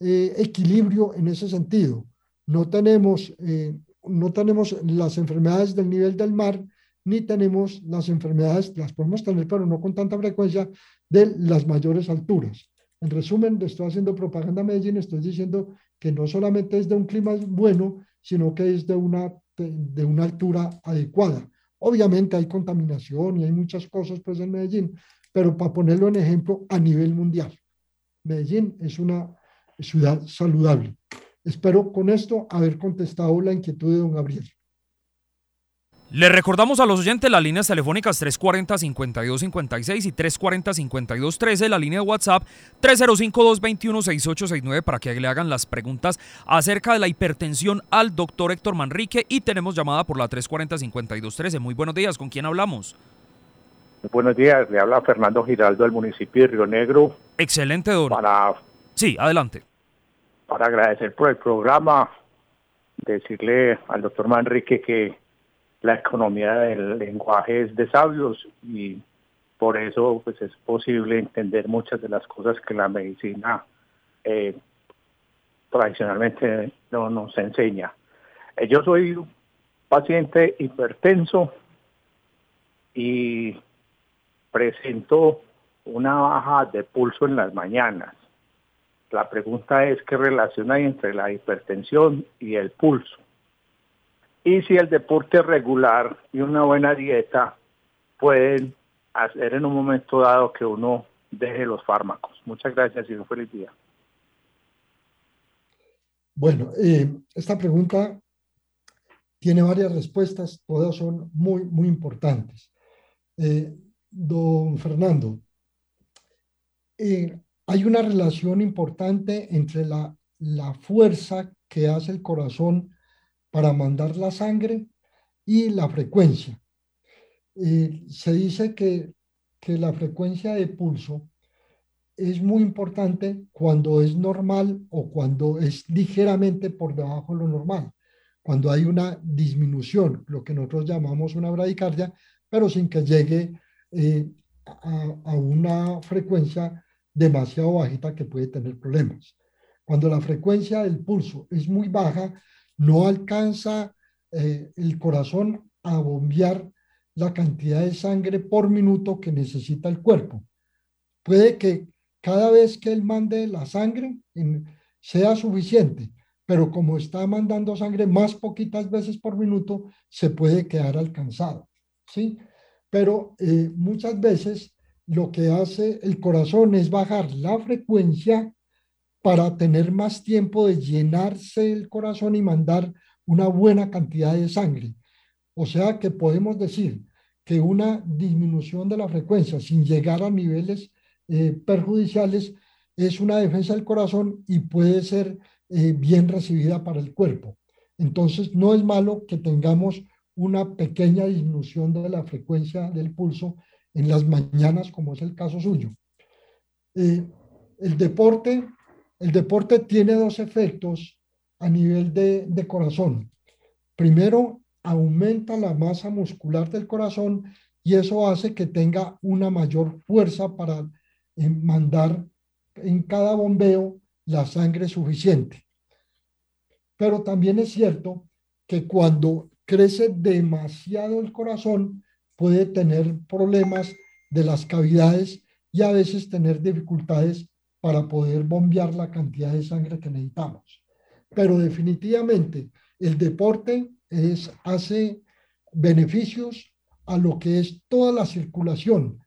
eh, equilibrio en ese sentido. No tenemos, eh, no tenemos las enfermedades del nivel del mar, ni tenemos las enfermedades, las podemos tener, pero no con tanta frecuencia, de las mayores alturas. En resumen, le estoy haciendo propaganda a Medellín, estoy diciendo que no solamente es de un clima bueno, sino que es de una, de una altura adecuada. Obviamente hay contaminación y hay muchas cosas pues en Medellín, pero para ponerlo en ejemplo a nivel mundial. Medellín es una ciudad saludable. Espero con esto haber contestado la inquietud de don Gabriel. Le recordamos a los oyentes las líneas telefónicas 340-5256 y 340-5213, la línea de WhatsApp 305-221-6869 para que le hagan las preguntas acerca de la hipertensión al doctor Héctor Manrique y tenemos llamada por la 340-5213. Muy buenos días, ¿con quién hablamos? Buenos días, le habla Fernando Giraldo del municipio de Río Negro. Excelente, don. Para, sí, adelante. Para agradecer por el programa, decirle al doctor Manrique que la economía del lenguaje es de sabios y por eso pues es posible entender muchas de las cosas que la medicina eh, tradicionalmente no nos enseña. Eh, yo soy paciente hipertenso y presento una baja de pulso en las mañanas. La pregunta es qué relación hay entre la hipertensión y el pulso. Y si el deporte regular y una buena dieta pueden hacer en un momento dado que uno deje los fármacos. Muchas gracias y un feliz día. Bueno, eh, esta pregunta tiene varias respuestas, todas son muy, muy importantes. Eh, don Fernando, eh, hay una relación importante entre la, la fuerza que hace el corazón para mandar la sangre y la frecuencia. se dice que, que la frecuencia de pulso es muy importante cuando es normal o cuando es ligeramente por debajo de lo normal, cuando hay una disminución, lo que nosotros llamamos una bradicardia, pero sin que llegue eh, a, una frecuencia demasiado bajita que puede tener problemas. Cuando la frecuencia del pulso es muy baja, no alcanza eh, el corazón a bombear la cantidad de sangre por minuto que necesita el cuerpo. Puede que cada vez que él mande la sangre sea suficiente, pero como está mandando sangre más poquitas veces por minuto, se puede quedar alcanzado, ¿sí? Pero eh, muchas veces lo que hace el corazón es bajar la frecuencia para tener más tiempo de llenarse el corazón y mandar una buena cantidad de sangre. O sea que podemos decir que una disminución de la frecuencia sin llegar a niveles eh, perjudiciales es una defensa del corazón y puede ser eh, bien recibida para el cuerpo. Entonces, no es malo que tengamos una pequeña disminución de la frecuencia del pulso en las mañanas, como es el caso suyo. Eh, el, deporte, el deporte tiene dos efectos a nivel de, corazón. Primero, aumenta la masa muscular del corazón y eso hace que tenga una mayor fuerza para en mandar en cada bombeo la sangre suficiente. Pero también es cierto que cuando crece demasiado el corazón, puede tener problemas de las cavidades y a veces tener dificultades para poder bombear la cantidad de sangre que necesitamos. Pero definitivamente el deporte hace beneficios a lo que es toda la circulación,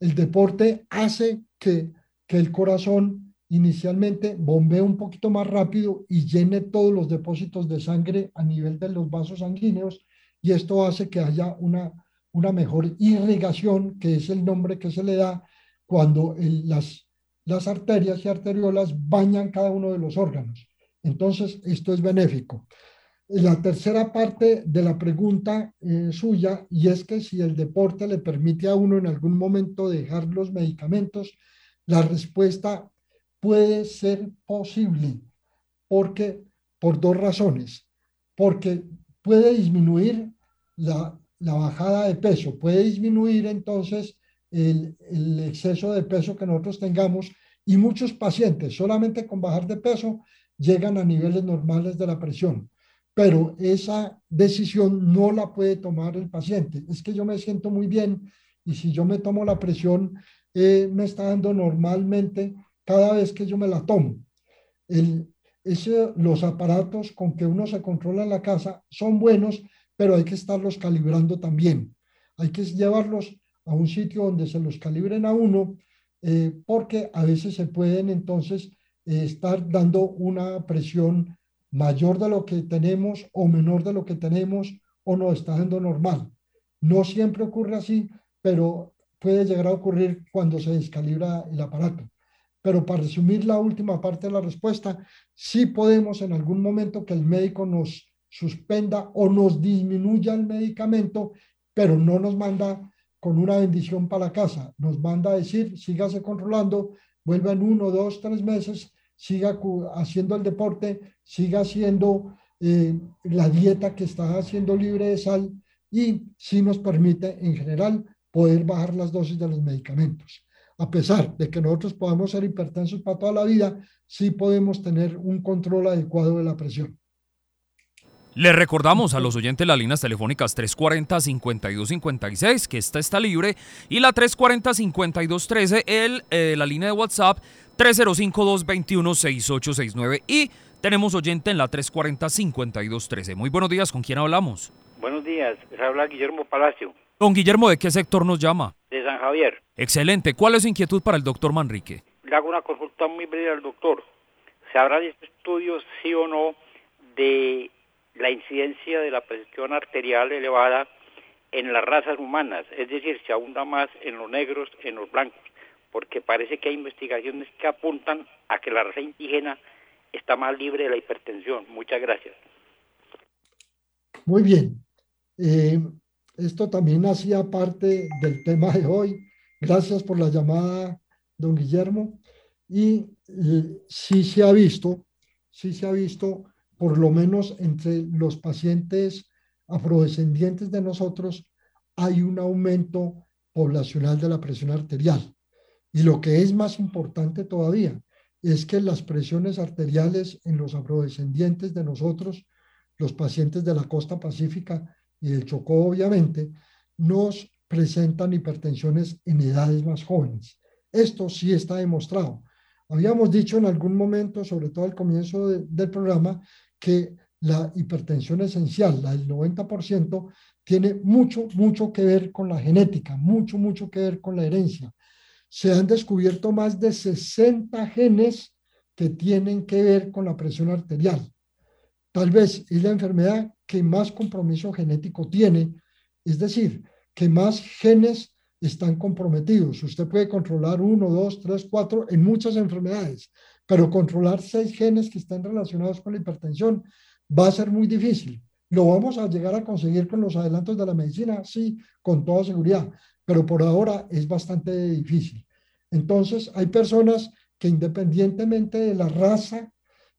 el deporte hace que, el corazón inicialmente bombee un poquito más rápido y llene todos los depósitos de sangre a nivel de los vasos sanguíneos y esto hace que haya una, una mejor irrigación, que es el nombre que se le da cuando las, las arterias y arteriolas bañan cada uno de los órganos. Entonces, esto es benéfico. La tercera parte de la pregunta eh, suya, y es que si el deporte le permite a uno en algún momento dejar los medicamentos, la respuesta puede ser posible, porque por dos razones, porque puede disminuir la, bajada de peso, puede disminuir entonces el, exceso de peso que nosotros tengamos y muchos pacientes solamente con bajar de peso llegan a niveles normales de la presión pero esa decisión no la puede tomar el paciente. Es que yo me siento muy bien y si yo me tomo la presión, eh, me está dando normalmente cada vez que yo me la tomo. El, los aparatos con que uno se controla en la casa son buenos, pero hay que estarlos calibrando también. Hay que llevarlos a un sitio donde se los calibren a uno, eh, porque a veces se pueden entonces eh, estar dando una presión mayor de lo que tenemos o menor de lo que tenemos o no está dando normal. No siempre ocurre así, pero puede llegar a ocurrir cuando se descalibra el aparato. Pero para resumir la última parte de la respuesta, sí podemos en algún momento que el médico nos suspenda o nos disminuya el medicamento, pero no nos manda con una bendición para casa. Nos manda a decir, sígase controlando, vuelva en uno, dos, tres meses siga haciendo el deporte, siga haciendo eh, la dieta que está haciendo libre de sal, y sí nos permite en general poder bajar las dosis de los medicamentos. A pesar de que nosotros podamos ser hipertensos para toda la vida, sí podemos tener un control adecuado de la presión. Le recordamos a los oyentes las líneas telefónicas 340-5256, que esta está libre, y la 340-5213, el, eh, la línea de WhatsApp 305-221-6869. Y tenemos oyente en la 340-5213. Muy buenos días, ¿con quién hablamos? Buenos días, se habla Guillermo Palacio. Don Guillermo, ¿de qué sector nos llama? De San Javier. Excelente. ¿Cuál es su inquietud para el doctor Manrique? Le hago una consulta muy breve al doctor. ¿Se habrá visto estudios, sí o no, de la incidencia de la presión arterial elevada en las razas humanas, es decir, se abunda más en los negros, en los blancos, porque parece que hay investigaciones que apuntan a que la raza indígena está más libre de la hipertensión. Muchas gracias. Muy bien. Eh, esto también hacía parte del tema de hoy. Gracias por la llamada, don Guillermo. Y eh, sí se ha visto, sí se ha visto por lo menos entre los pacientes afrodescendientes de nosotros, hay un aumento poblacional de la presión arterial. Y lo que es más importante todavía es que las presiones arteriales en los afrodescendientes de nosotros, los pacientes de la costa pacífica y del Chocó, obviamente, nos presentan hipertensiones en edades más jóvenes. Esto sí está demostrado. Habíamos dicho en algún momento, sobre todo al comienzo del programa, que la hipertensión esencial, la del 90%, tiene mucho, mucho que ver con la genética, mucho, mucho que ver con la herencia. Se han descubierto más de 60 genes que tienen que ver con la presión arterial. Tal vez es la enfermedad que más compromiso genético tiene, es decir, que más genes están comprometidos. Usted puede controlar uno, dos, tres, cuatro en muchas enfermedades, pero controlar seis genes que están relacionados con la hipertensión va a ser muy difícil. ¿Lo vamos a llegar a conseguir con los adelantos de la medicina? Sí, con toda seguridad, pero por ahora es bastante difícil. Entonces, hay personas que independientemente de la raza,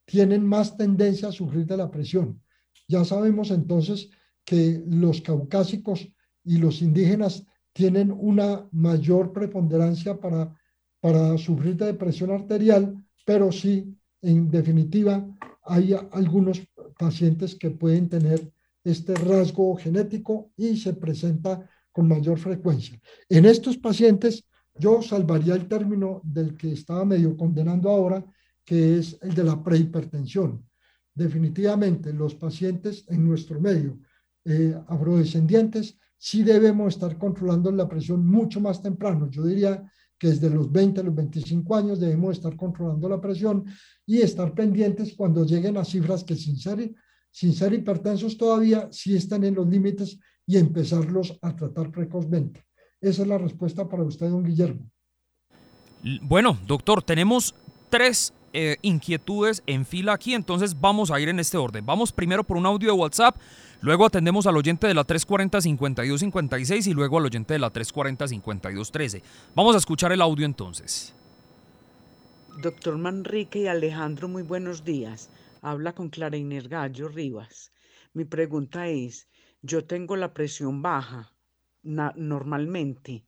tienen más tendencia a sufrir de la presión. Ya sabemos entonces que los caucásicos y los indígenas tienen una mayor preponderancia para, para sufrir de depresión arterial pero sí, en definitiva, hay algunos pacientes que pueden tener este rasgo genético y se presenta con mayor frecuencia. En estos pacientes, yo salvaría el término del que estaba medio condenando ahora, que es el de la prehipertensión. Definitivamente, los pacientes en nuestro medio eh, afrodescendientes sí debemos estar controlando la presión mucho más temprano. Yo diría que desde los 20 a los 25 años debemos estar controlando la presión y estar pendientes cuando lleguen a cifras que sin ser, sin ser hipertensos todavía sí están en los límites y empezarlos a tratar precozmente. Esa es la respuesta para usted, don Guillermo. Bueno, doctor, tenemos tres eh, inquietudes en fila aquí, entonces vamos a ir en este orden. Vamos primero por un audio de WhatsApp Luego atendemos al oyente de la 340-5256 y luego al oyente de la 340-5213. Vamos a escuchar el audio entonces. Doctor Manrique y Alejandro, muy buenos días. Habla con Clara Gallo Rivas. Mi pregunta es, yo tengo la presión baja normalmente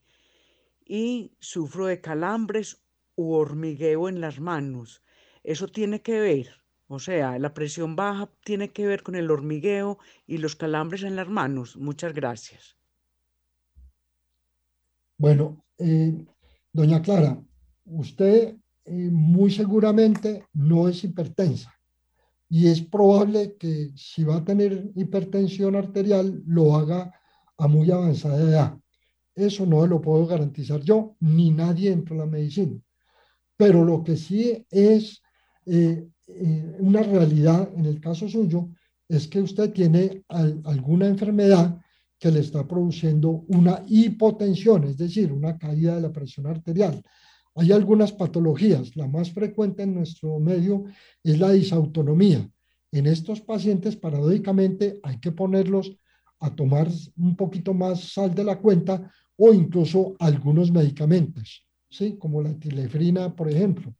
y sufro de calambres u hormigueo en las manos. ¿Eso tiene que ver? O sea, la presión baja tiene que ver con el hormigueo y los calambres en las manos. Muchas gracias. Bueno, eh, doña Clara, usted eh, muy seguramente no es hipertensa y es probable que si va a tener hipertensión arterial lo haga a muy avanzada edad. Eso no lo puedo garantizar yo ni nadie dentro de la medicina. Pero lo que sí es eh, eh, una realidad en el caso suyo es que usted tiene alguna enfermedad que le está produciendo una hipotensión, es decir, una caída de la presión arterial. Hay algunas patologías, la más frecuente en nuestro medio es la disautonomía. En estos pacientes, paradójicamente, hay que ponerlos a tomar un poquito más sal de la cuenta o incluso algunos medicamentos, ¿sí? como la etilefrina, por ejemplo.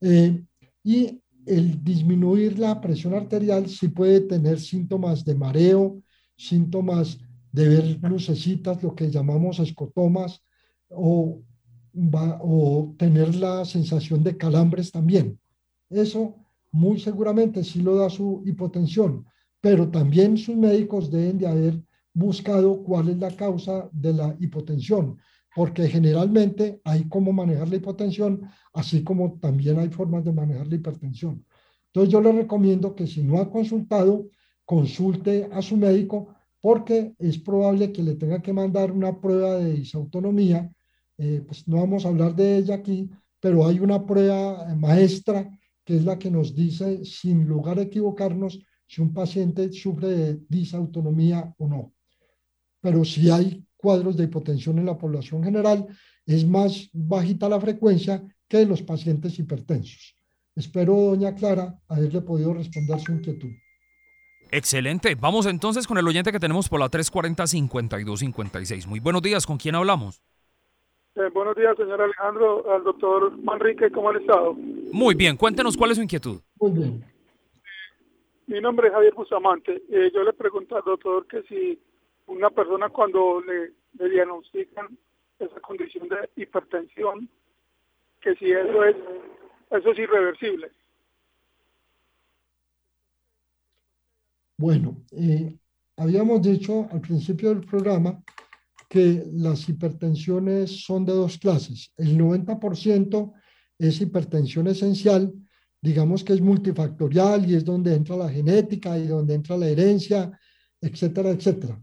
Eh, y el disminuir la presión arterial sí puede tener síntomas de mareo, síntomas de ver lucecitas, lo que llamamos escotomas, o, o tener la sensación de calambres también. Eso muy seguramente sí lo da su hipotensión, pero también sus médicos deben de haber buscado cuál es la causa de la hipotensión, porque generalmente hay cómo manejar la hipotensión, así como también hay formas de manejar la hipertensión. Entonces yo le recomiendo que si no ha consultado, consulte a su médico porque es probable que le tenga que mandar una prueba de disautonomía. Eh, pues no vamos a hablar de ella aquí, pero hay una prueba maestra que es la que nos dice, sin lugar a equivocarnos, si un paciente sufre de disautonomía o no. Pero si hay cuadros de hipotensión en la población general, es más bajita la frecuencia que de los pacientes hipertensos. Espero, doña Clara, haberle podido responder su inquietud. Excelente. Vamos entonces con el oyente que tenemos por la 340-5256. Muy buenos días. ¿Con quién hablamos? Eh, buenos días, señor Alejandro, al doctor Manrique. ¿Cómo han estado? Muy bien. Cuéntenos cuál es su inquietud. Muy bien. Mi nombre es Javier Bustamante. Eh, yo le pregunto al doctor que si una persona cuando le, le diagnostican esa condición de hipertensión, que si eso es, eso es irreversible. Bueno, eh, habíamos dicho al principio del programa que las hipertensiones son de dos clases. El 90% es hipertensión esencial, digamos que es multifactorial y es donde entra la genética y donde entra la herencia, etcétera, etcétera.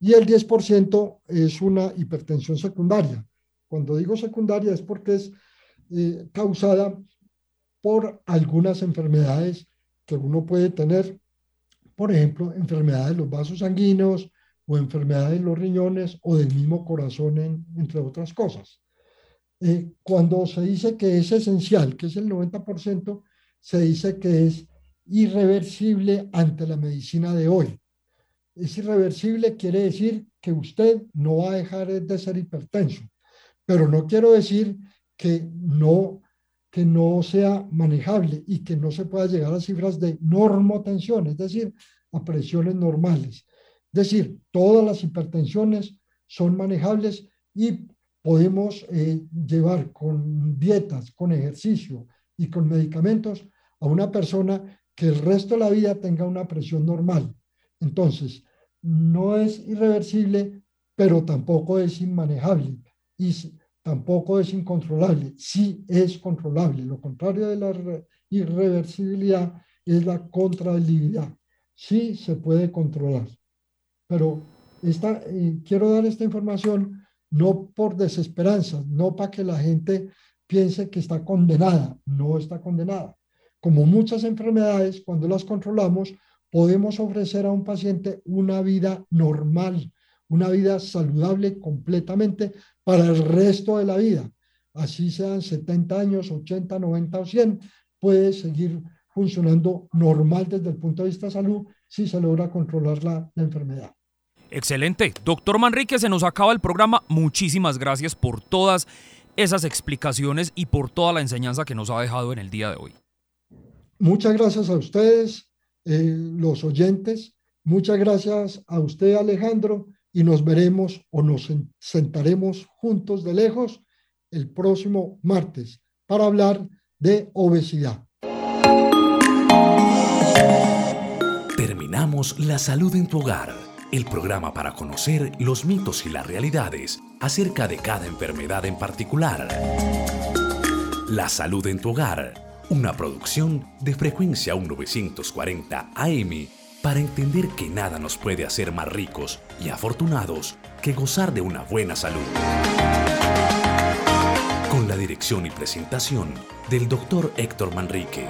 Y el 10% es una hipertensión secundaria. Cuando digo secundaria es porque es eh, causada por algunas enfermedades que uno puede tener por ejemplo, enfermedades de los vasos sanguíneos o enfermedades de los riñones o del mismo corazón, entre otras cosas. Eh, cuando se dice que es esencial, que es el 90%, se dice que es irreversible ante la medicina de hoy. Es irreversible quiere decir que usted no va a dejar de ser hipertenso, pero no quiero decir que no que no sea manejable y que no se pueda llegar a cifras de normotensión, es decir, a presiones normales. Es decir, todas las hipertensiones son manejables y podemos eh, llevar con dietas, con ejercicio y con medicamentos a una persona que el resto de la vida tenga una presión normal. Entonces, no es irreversible, pero tampoco es inmanejable. Y tampoco es incontrolable, sí es controlable. Lo contrario de la irreversibilidad es la contralibilidad. Sí se puede controlar. Pero esta, eh, quiero dar esta información no por desesperanza, no para que la gente piense que está condenada, no está condenada. Como muchas enfermedades, cuando las controlamos, podemos ofrecer a un paciente una vida normal, una vida saludable completamente para el resto de la vida. Así sean 70 años, 80, 90 o 100, puede seguir funcionando normal desde el punto de vista de salud si se logra controlar la, la enfermedad. Excelente. Doctor Manrique, se nos acaba el programa. Muchísimas gracias por todas esas explicaciones y por toda la enseñanza que nos ha dejado en el día de hoy. Muchas gracias a ustedes, eh, los oyentes. Muchas gracias a usted, Alejandro, y nos veremos o nos sentaremos juntos de lejos el próximo martes para hablar de obesidad. Terminamos La Salud en tu Hogar, el programa para conocer los mitos y las realidades acerca de cada enfermedad en particular. La Salud en tu Hogar, una producción de frecuencia 1940 AM para entender que nada nos puede hacer más ricos y afortunados que gozar de una buena salud. Con la dirección y presentación del Dr. Héctor Manrique.